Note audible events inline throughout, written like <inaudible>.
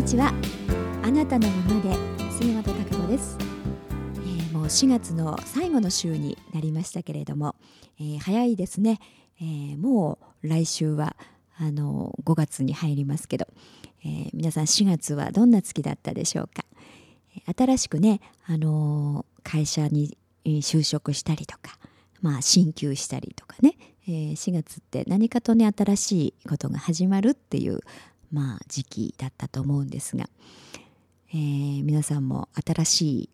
んにちは。あなたのままで杉本孝子です、えー、もう4月の最後の週になりましたけれども、えー、早いですね、えー、もう来週はあの5月に入りますけど、え皆さん4月はどんな月だったでしょうか。新しくね、あの会社に就職したりとか、まあ、進級したりとかね、え4月って何かとね新しいことが始まるっていうまあ、時期だったと思うんですが、えー、皆さんも新し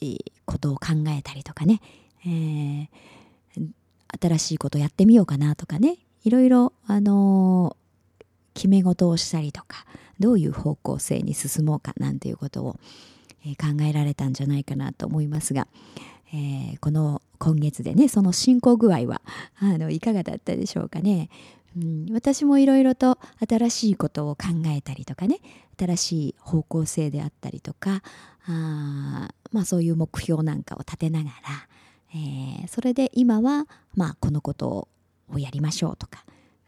いことを考えたりとかね、えー、新しいことやってみようかなとかねいろいろ、あのー、決め事をしたりとかどういう方向性に進もうかなんていうことを、え、考えられたんじゃないかなと思いますが、えー、この今月でねその進行具合はあのいかがだったでしょうかね。うん、私もいろいろと新しいことを考えたりとかね。新しい方向性であったりとか。あ、まあ、そういう目標なんかを立てながら、えー、それで今は、まあ、このことをやりましょうとか、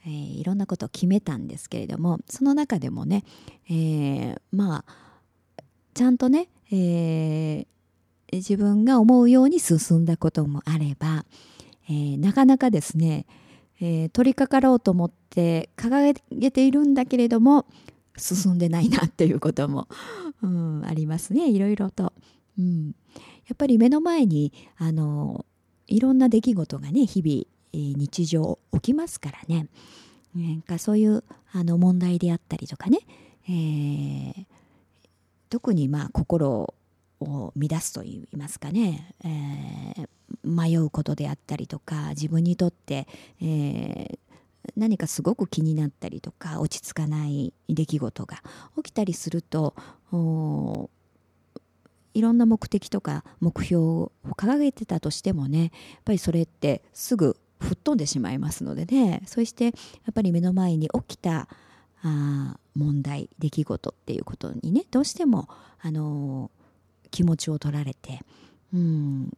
えー、いろんなことを決めたんですけれども。その中でもね、えー、まあちゃんとね、え自分が思うように進んだこともあれば、えなかなかですねえー、取り掛かろうと思って掲げているんだけれども進んでないなっていうことも、うん、ありますね。いろいろと、うん。やっぱり目の前にあのいろんな出来事がね日々、日常起きますからね。なんかそういうあの問題であったりとかね、えー、特にまあ心を乱すといいますかね、えー、迷うことであったりとか自分にとって、えー、何かすごく気になったりとか落ち着かない出来事が起きたりするといろんな目的とか目標を掲げてたとしてもねやっぱりそれってすぐ吹っ飛んでしまいますのでね。そしてやっぱり目の前に起きたあ問題出来事っていうことにねどうしても、あのー、気持ちを取られて、うん、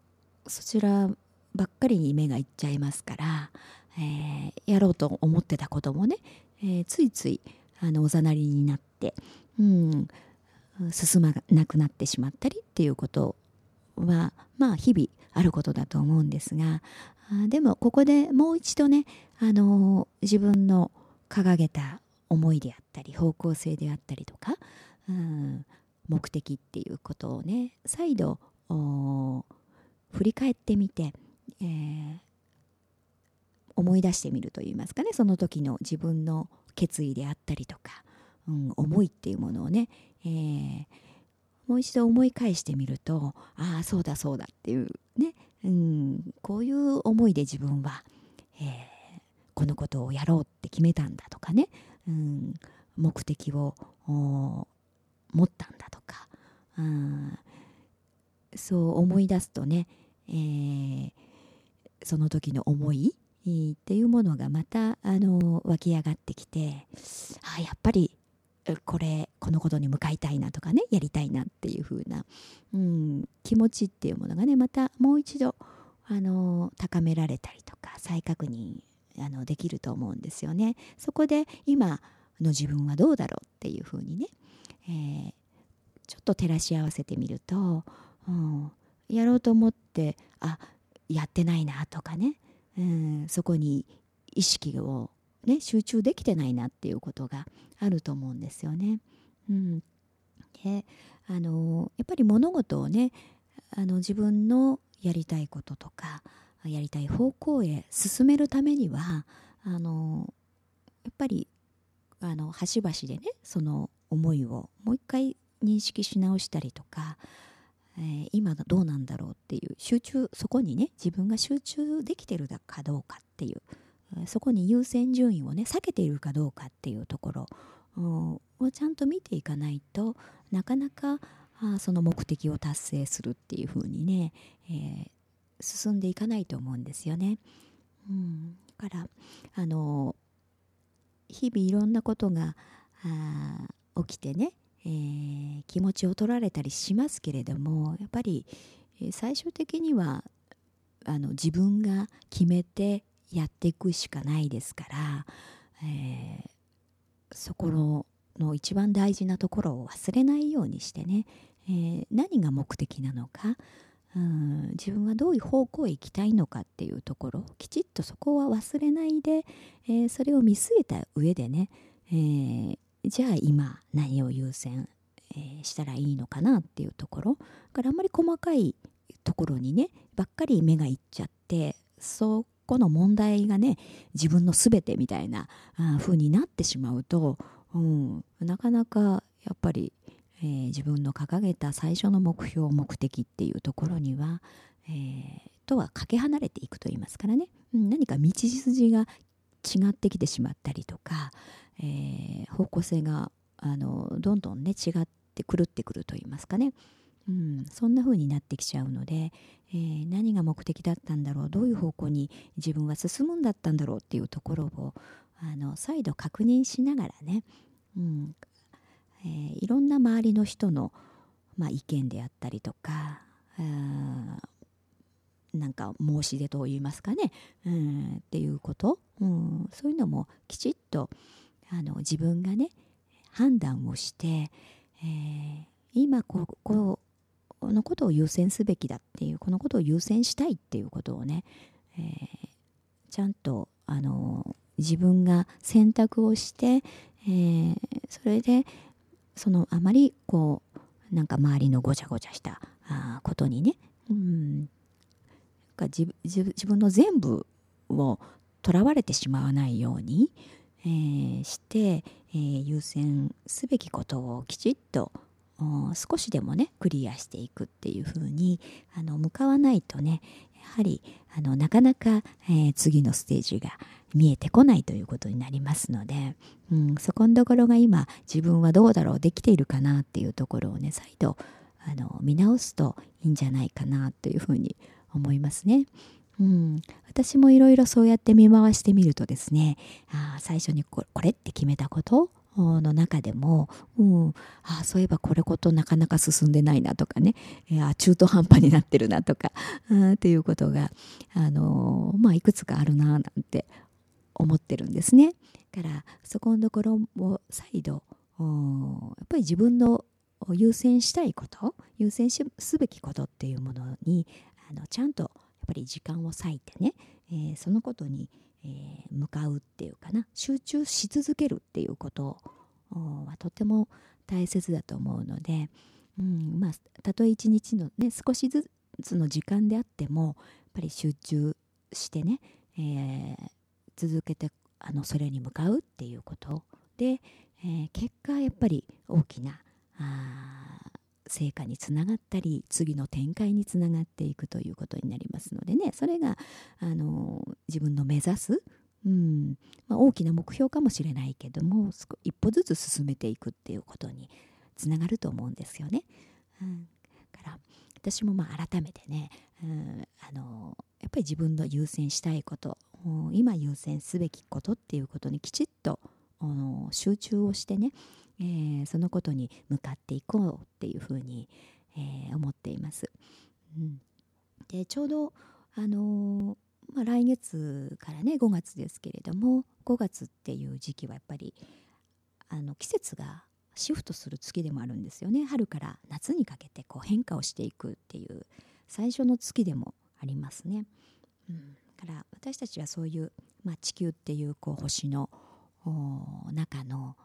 そちらばっかりに目がいっちゃいますから、えー、やろうと思ってたこともね、えー、ついついあのおざなりになって、うん、進まなくなってしまったりっていうことはまあ日々あることだと思うんですがでもここでもう一度ね、あのー、自分の掲げた思いであったり方向性であったりとか、うん、目的っていうことをね再度振り返ってみて、えー、思い出してみるといいますかね。その時の自分の決意であったりとか、うん、思いっていうものをね、えー、もう一度思い返してみるとああそうだそうだっていうね、うん、こういう思いで自分は、えー、このことをやろうって決めたんだとかね、うん、目的を持ったんだとか、うん、そう思い出すとね、えー、その時の思いっていうものがまたあの湧き上がってきてあやっぱりこれこのことに向かいたいなとかねやりたいなっていう風な、うん、気持ちっていうものがねまたもう一度あの高められたりとか再確認あのできると思うんですよね。そこで今の自分はどうだろうっていう風にね、えー、ちょっと照らし合わせてみるとうん、やろうと思ってあやってないなとかね、うん、そこに意識を、ね、集中できてないなっていうことがあると思うんですよね。うん、であのやっぱり物事をねあの自分のやりたいこととかやりたい方向へ進めるためにはあのやっぱりあの端々でねその思いをもう一回認識し直したりとかえー、今どうなんだろうっていう集中そこにね自分が集中できてるかどうかっていうそこに優先順位をね避けているかどうかっていうところをちゃんと見ていかないとなかなかあその目的を達成するっていうふうにね、えー、進んでいかないと思うんですよね。うん、だからあの日々いろんなことが起きてねえー、気持ちを取られたりしますけれどもやっぱり最終的にはあの自分が決めてやっていくしかないですから、えー、そこのの一番大事なところを忘れないようにしてね、えー、何が目的なのかうん自分はどういう方向へ行きたいのかっていうところきちっとそこは忘れないで、えー、それを見据えた上でね、えー、じゃあ今何を優先、したらいいのかなっていうところからあんまり細かいところにねばっかり目がいっちゃってそこの問題がね自分の全てみたいな風になってしまうと、うん、なかなかやっぱりえー、自分の掲げた最初の目標目的っていうところには、えー、とはかけ離れていくと言いますからね、うん、何か道筋が違ってきてしまったりとか、えー、方向性があのどんどんね違って狂ってくると言いますかね、うん、そんな風になってきちゃうので、えー、何が目的だったんだろうどういう方向に自分は進むんだったんだろうっていうところをあの再度確認しながらね、うん、えー、いろんな周りの人の、まあ、意見であったりとかなんか申し出といいますかね、うん、っていうこと、うん、そういうのもきちっとあの自分がね判断をして、えー、今ここのことを優先すべきだっていうこのことを優先したいっていうことをね、えー、ちゃんとあの自分が選択をして、えー、それでそのあまりこうなんか周りのごちゃごちゃしたあことにね、うん、自自分の全部をとらわれてしまわないように、えー、して、えー、優先すべきことをきちっと少しでもねクリアしていくっていう風にあに向かわないとねやはりあのなかなか、えー、次のステージが見えてこないということになりますので、うん、そこのところが今自分はどうだろうできているかなっていうところをね再度あの見直すといいんじゃないかなというふうに思いますね。うん、私もいろいろそうやって見回してみるとですねあ最初にこれって決めたことの中でも、うん、あそういえばこれことなかなか進んでないなとかね、いや中途半端になってるなとか、<laughs> うん、っていうことが、あのまあ、いくつかあるななんて思ってるんですね。だからそこのところを再度やっぱり自分の優先したいこと優先すべきことっていうものにあのちゃんとやっぱり時間を割いてね、えー、そのことにえー、向かうっていうかな集中し続けるっていうことはとても大切だと思うので、うんまあ、たとえ一日のね少しずつの時間であってもやっぱり集中してね、えー、続けてあのそれに向かうっていうことで、えー、結果やっぱり大きなあ成果につながったり次の展開につながっていくということになりますのでねそれがあの自分の目指す、うんまあ、大きな目標かもしれないけども一歩ずつ進めていくっていうことにつながると思うんですよね。うん、から私もまあ改めてね、うん、あのやっぱり自分の優先したいこと今優先すべきことっていうことにきちっと集中をしてねえー、そのことに向かっていこうっていうふうに、えー、思っています。うん、でちょうど、あのー、まあ、来月からね5月ですけれども5月っていう時期はやっぱりあの季節がシフトする月でもあるんですよね春から夏にかけてこう変化をしていくっていう最初の月でもありますね。うん、から私たちはそういう、まあ、地球っていうこう星の中の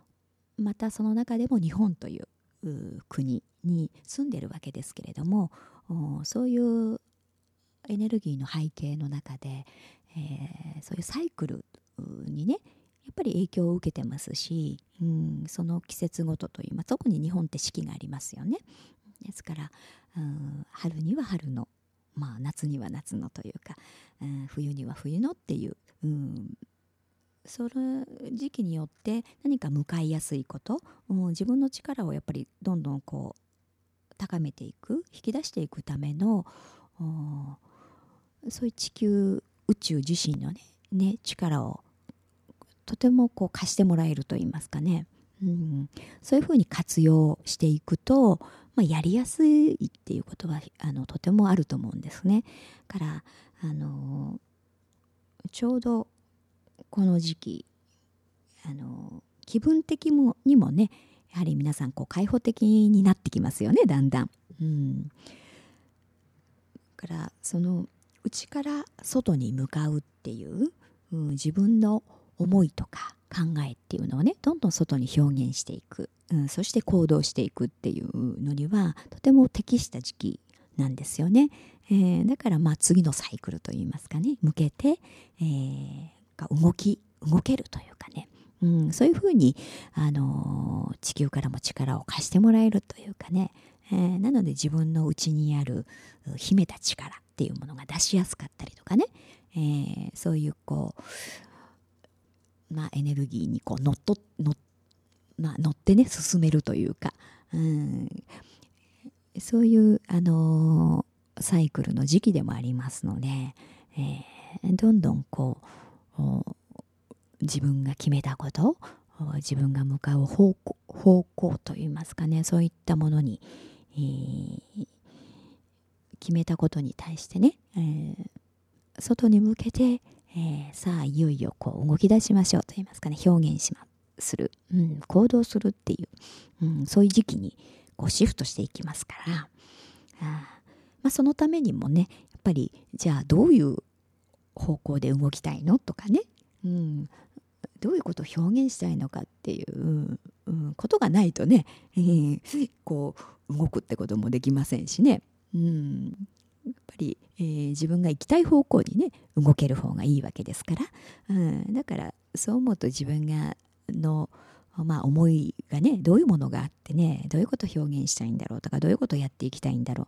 またその中でも日本という国に住んでるわけですけれどもそういうエネルギーの背景の中で、えー、そういうサイクルにねやっぱり影響を受けてますし、うん、その季節ごとといいます特に日本って四季がありますよね。ですから、うん、春には春の、まあ、夏には夏のというか、うん、冬には冬のっていう、うん、その時期によって何か向かいやすいこと、うん、自分の力をやっぱりどんどんこう高めていく引き出していくためのそういう地球宇宙自身のねね力をとてもこう貸してもらえると言いますかね、うん、そういうふうに活用していくと、まあ、やりやすいっていうことはあのとてもあると思うんですね。からあのちょうどこの時期あの気分的もにもね、やはり皆さんこう開放的になってきますよねだんだん。うん、からその内から外に向かうっていう、うん、自分の思いとか考えっていうのをねどんどん外に表現していく、うん、そして行動していくっていうのにはとても適した時期なんですよね。えー、だからまあ次のサイクルといいますかね向けて、えー、動き動けるというかね、うん、そういうふうに、あのー、地球からも力を貸してもらえるというかね、えー、なので自分の内にある秘めた力っていうものが出しやすかったりとかね、えー、そういうこう、まあ、エネルギーにこう乗っと乗,、まあ、乗ってね進めるというか、うん、そういう、あのー、サイクルの時期でもありますので、えー、どんどんこう自分が決めたこと自分が向かう方向方向といいますかねそういったものに、えー、決めたことに対してね、えー、外に向けて、えー、さあいよいよこう動き出しましょうといいますかね表現しまする、うん、行動するっていう、うん、そういう時期にこうシフトしていきますからあ、まあ、そのためにもねやっぱりじゃあどういう方向で動きたいの？とかね、うん、どういうことを表現したいのかっていう、うん、ことがないとね、えー、こう動くってこともできませんしね、うん、やっぱり、えー、自分が行きたい方向にね動ける方がいいわけですから、うん、だからそう思うと自分がのまあ、思いがねどういうものがあってねどういうことを表現したいんだろうとかどういうことをやっていきたいんだろ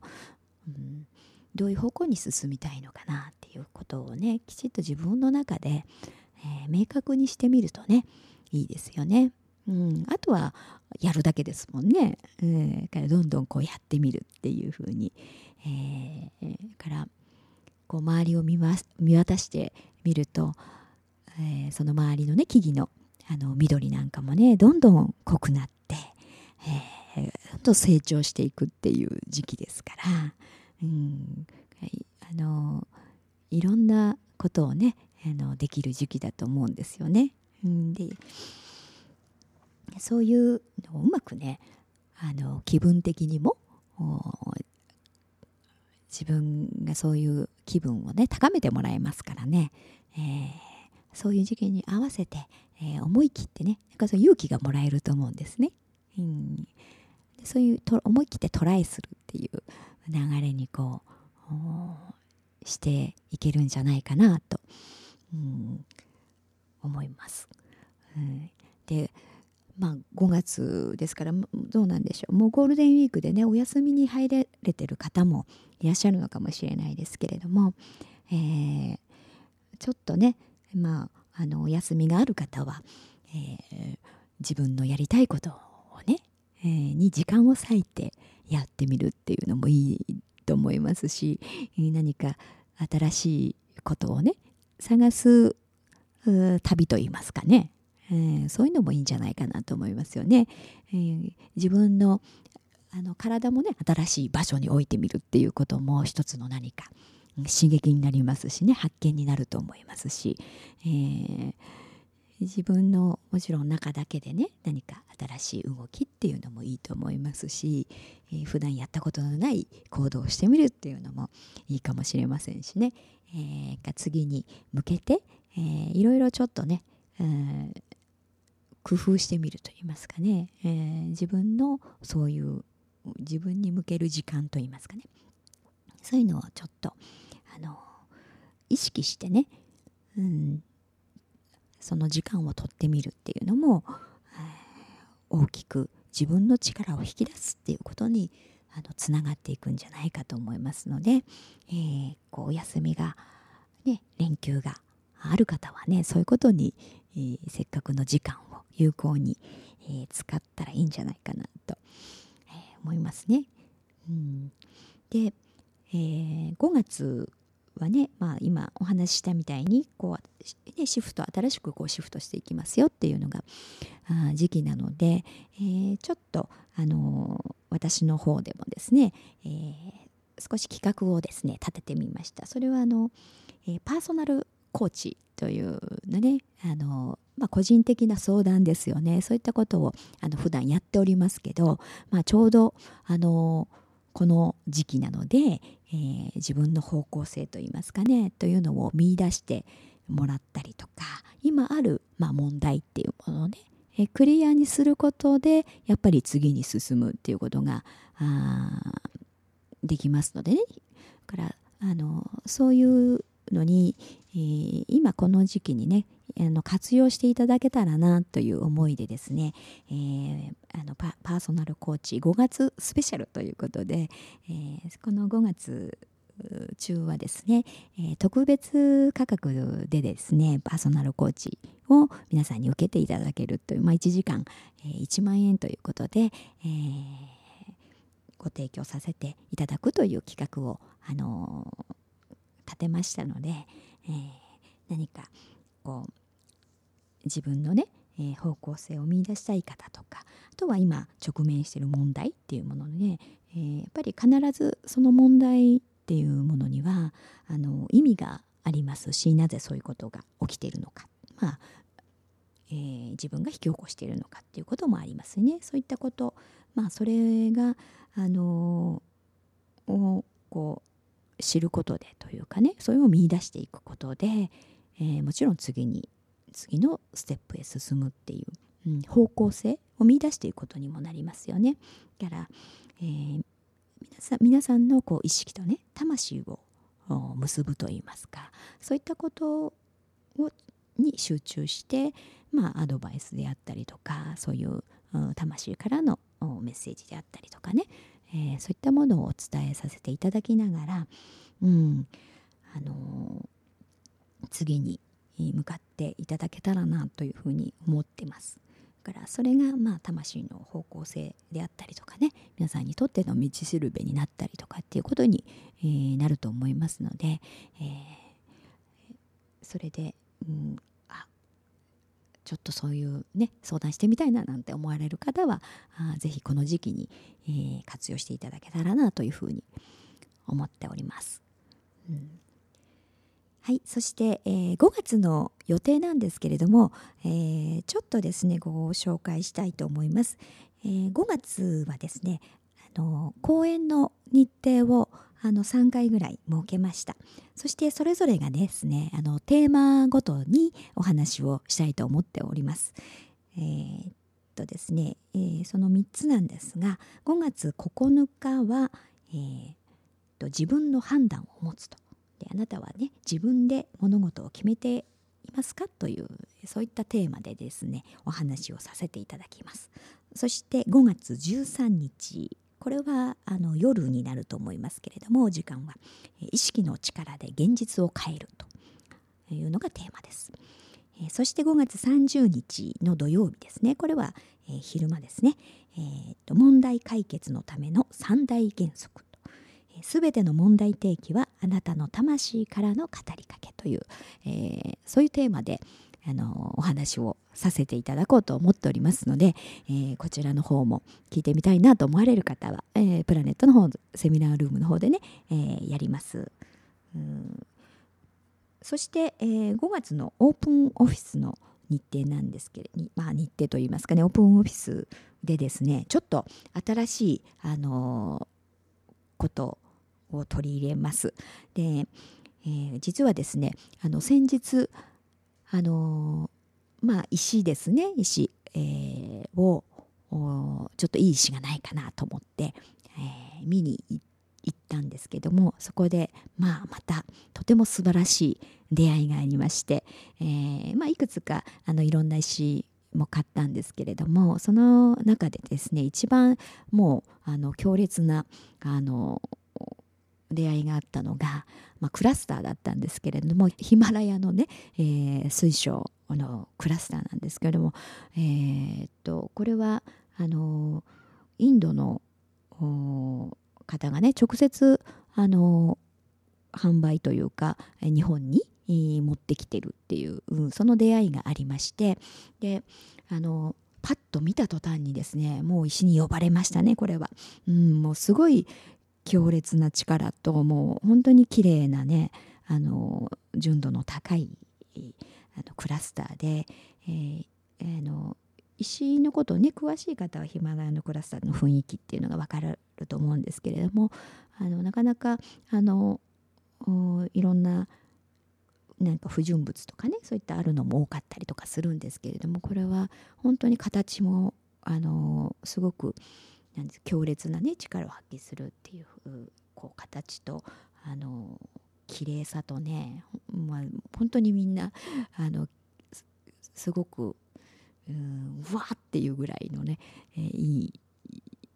う、うん、どういう方向に進みたいのかなっていうことをねきちっと自分の中で、えー、明確にしてみるとねいいですよね。うん、あとはやるだけですもんね。えー、からどんどんこうやってみるっていうふうに、えー、からこう周りを見見渡してみると、えー、その周りのね木々のあの緑なんかもねどんどん濃くなって、えー、どんどん成長していくっていう時期ですから、うん。はい、あのいろんなことをねあのできる時期だと思うんですよね。うん、でそういうのをうまくねあの気分的にも自分がそういう気分をね高めてもらえますからね、えー、そういう時期に合わせて、えー、思い切ってねなんかそう勇気がもらえると思うんですね。うん、そういうと思い切ってトライするっていう流れにこうしていけるんじゃないかなと、うん、思います。うん、でまあ5月ですからどうなんでしょうもうゴールデンウィークでねお休みに入れてる方もいらっしゃるのかもしれないですけれども、えー、ちょっとねまああのお休みがある方は、えー、自分のやりたいことをね、えー、に時間を割いてやってみるっていうのもいいと思いますし何か新しいことをね探す旅といいますかね、えー、そういうのもいいんじゃないかなと思いますよね。えー、自分のあの体もね新しい場所に置いてみるっていうことも一つの何か刺激になりますしね発見になると思いますし、えー、自分のもちろん中だけでね何か新しい動きっていうのもいいと思いますし、えー、普段やったことのない行動をしてみるっていうのもいいかもしれませんしね、えー、次に向けて、えー、いろいろちょっとね、えー、工夫してみるといいますかね、えー、自分のそういう自分に向ける時間といいますかね。そういうのをちょっとあの意識してね、うん、その時間をとってみるっていうのも、大きく自分の力を引き出すっていうことにあのつながっていくんじゃないかと思いますので、えー、こうお休みが、ね、連休がある方はねそういうことに、えー、せっかくの時間を有効に、えー、使ったらいいんじゃないかなと、え思いますね。うん、で、え5月はね、まあ、今お話ししたみたいにこう、ね、シフト新しくこうシフトしていきますよっていうのがあ時期なので、えー、ちょっと、あのー、私の方でもですね、えー、少し企画をですね立ててみました。それはあの、えパーソナルコーチというのねあの、まあ、個人的な相談ですよね。そういったことをあの普段やっておりますけど、まあ、ちょうどあのこの時期なので、えー、自分の方向性といいますかねというのを見出してもらったりとか今ある、まあ、問題っていうものをねえクリアにすることでやっぱり次に進むっていうことができますのでね。からあのそういうのに、えー、今この時期にねあの活用していただけたらなという思いでですね、えー、あのパーソナルコーチ5月スペシャルということで、えー、この5月中はですね、え、特別価格でですねパーソナルコーチを皆さんに受けていただけるという、まあ、1時間、え、1万円ということで、え、ご提供させていただくという企画を、あの立てましたので、え何かこう自分のね、え方向性を見いだしたい方とかあとは今直面している問題っていうもので、ね、えやっぱり必ずその問題っていうものにはあの意味がありますしなぜそういうことが起きているのか、まあえー、自分が引き起こしているのかっていうこともありますね。そういったこと、まあ、それが、あのをこう知ることでというかねそれを見出していくことで、えー、もちろん次に次のステップへ進むっていう、うん、方向性を見出していくことにもなりますよね。だから、えー、皆さん皆さんのこう意識とね魂を結ぶといいますかそういったことをに集中して、まあ、アドバイスであったりとかそういう魂からのメッセージであったりとかね、えー、そういったものをお伝えさせていただきながら、うんあのー、次に向かっていただけたらなというふうに思ってます。からそれがまあ魂の方向性であったりとかね皆さんにとっての道しるべになったりとかっていうことに、えー、なると思いますので、えー、それで、うん、ちょっとそういうね相談してみたいななんて思われる方はあぜひこの時期に、えー、活用していただけたらなというふうに思っております。うんはい、そして、えー、5月の予定なんですけれども、えー、ちょっとですねご紹介したいと思います。えー、5月はですねあの講演の日程をあの3回ぐらい設けました。そしてそれぞれがですねあのテーマごとにお話をしたいと思っております。えー、っとですね、えー、その3つなんですが5月9日は、えー、と自分の判断を持つと。であなたはね自分で物事を決めていますかというそういったテーマでですねお話をさせていただきます。そして5月13日これはあの夜になると思いますけれども時間は意識の力で現実を変えるというのがテーマです。そして5月30日の土曜日ですね。これは昼間ですね、えー、と問題解決のための三大原則すべての問題提起はあなたの魂からの語りかけという、えー、そういうテーマであのお話をさせていただこうと思っておりますので、えー、こちらの方も聞いてみたいなと思われる方は、えー、プラネットの方セミナールームの方でね、えー、やります。うんそして、えー、5月のオープンオフィスの日程なんですけれど、まあ、日程といいますかねオープンオフィスでですねちょっと新しい、あのことを取り入れます。で、えー、実はですねあの先日あのまあ石ですね。石、えー、をちょっといい石がないかなと思って、えー、見に行ったんですけどもそこで、まあ、またとても素晴らしい出会いがありまして、えーまあ、いくつかあのいろんな石も買ったんですけれどもその中でですね一番もうあの強烈なあの出会いがあったのが、まあ、クラスターだったんですけれどもヒマラヤのね、えー、水晶のクラスターなんですけれども、えー、っとこれはあのインドの方がね直接あの販売というか日本に持ってきてるっていう、うん、その出会いがありましてであのパッと見た途端にですねもう石に呼ばれましたねこれは、うん、もうすごい強烈な力ともう本当に綺麗なねあの純度の高いあのクラスターで、えー、あの石のことをね詳しい方はヒマラヤのクラスターの雰囲気っていうのが分かると思うんですけれどもあのなかなかあのいろんななんか不純物とかねそういったあるのも多かったりとかするんですけれどもこれは本当に形もあのすごくなんです。強烈なね力を発揮するっていうこう形とあの綺麗さとね、まあ、本当にみんなあのすごくうわーっていうぐらいのね、えー、いい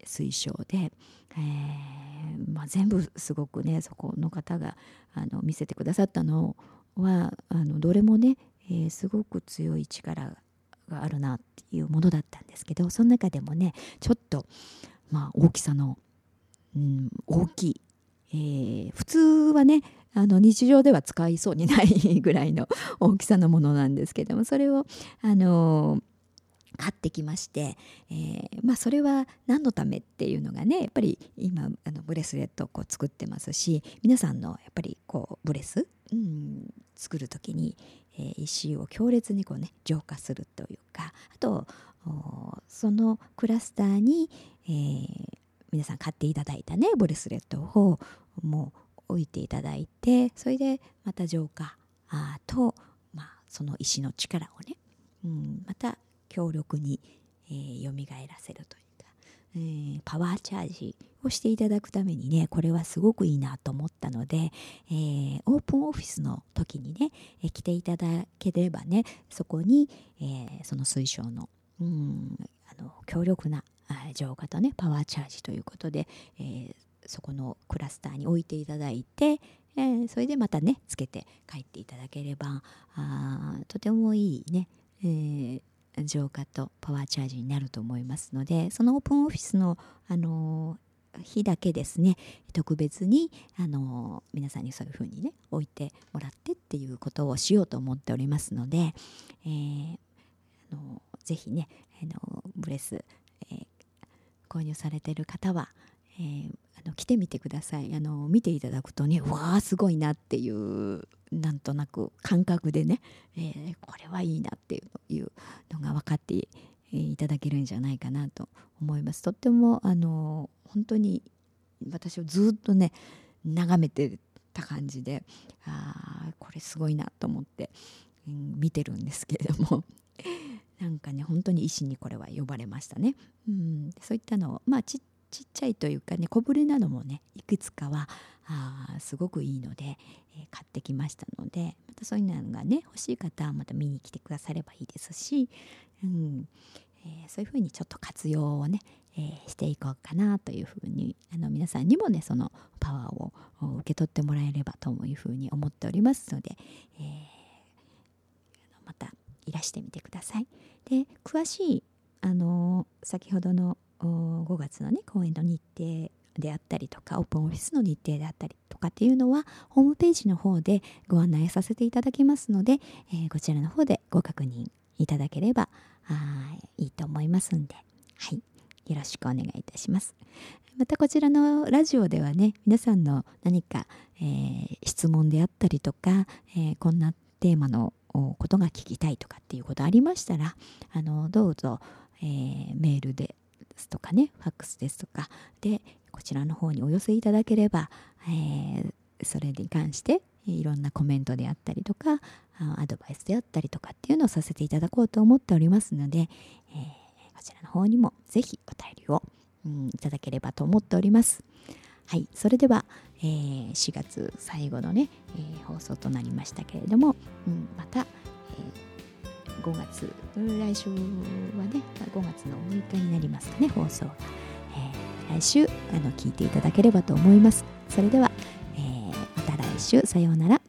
水晶で、えーまあ、全部すごくねそこの方があの見せてくださったのはあのどれもね、えー、すごく強い力があるなっていうものだったんですけどその中でもねちょっと、まあ、大きさの、うん、大きい、えー、普通はねあの日常では使いそうにないぐらいの <laughs> 大きさのものなんですけどもそれをあの買ってきまして、えー、まあ、それは何のためっていうのがねやっぱり今あのブレスレットをこう作ってますし皆さんのやっぱりこうブレス、うん、作る時に、えー、石を強烈にこうね浄化するというかあとそのクラスターに、えー、皆さん買っていただいたねブレスレットをもう置いていただいてそれでまた浄化。あと、まあ、その石の力をね、うん、また強力に、えー、蘇らせるという、えー、パワーチャージをしていただくためにねこれはすごくいいなと思ったので、えー、オープンオフィスの時にね、えー、来ていただければねそこに、えー、その水晶のうんあの強力な浄化とねパワーチャージということで、えー、そこのクラスターに置いていただいて、えー、それでまたねつけて帰っていただければあとてもいいね、えー、浄化とパワーチャージになると思いますのでそのオープンオフィスの、あの日だけですね特別に、あの皆さんにそういうふうにね置いてもらってっていうことをしようと思っておりますので、えー、あのぜひね、あのブレス、えー、購入されてる方は、えー、あの来てみてください。あの見ていただくとねわあすごいなっていうなんとなく感覚でね、えー、これはいいなっていうのが分かっていただけるんじゃないかなと思います。とってもあの本当に私をずっとね眺めてた感じであこれすごいなと思って、うん、見てるんですけれども。<laughs> なんかね本当に医師にこれは呼ばれましたね、うん、そういったのをまあちっちっちゃいというかね小ぶれなのもねいくつかはあすごくいいので、えー、買ってきましたのでまたそういうのがね欲しい方はまた見に来てくださればいいですし、うんえー、そういうふうにちょっと活用をね、えー、していこうかなというふうにあの皆さんにもねそのパワーを受け取ってもらえればというふうに思っておりますので、えまたいらしてみてください。で詳しいあの先ほどの5月のね公演の日程であったりとかオープンオフィスの日程であったりとかっていうのはホームページの方でご案内させていただきますので、えー、こちらの方でご確認いただければあいいと思いますんで、はい、よろしくお願いいたします。またこちらのラジオではね皆さんの何か、えー、質問であったりとか、えー、こんなテーマのことが聞きたいとかっていうことありましたらあのどうぞ、えー、メールでですとかねファックスですとかでこちらの方にお寄せいただければ、えー、それに関していろんなコメントであったりとかアドバイスであったりとかっていうのをさせていただこうと思っておりますので、えー、こちらの方にもぜひお便りを、うん、いただければと思っております。はい、それでは、えー、4月最後のね、えー、放送となりましたけれども、うん、また、えー5月来週はね5月の6日になりますかね放送が、えー、来週あの聞いていただければと思います。それでは、えー、また来週さようなら。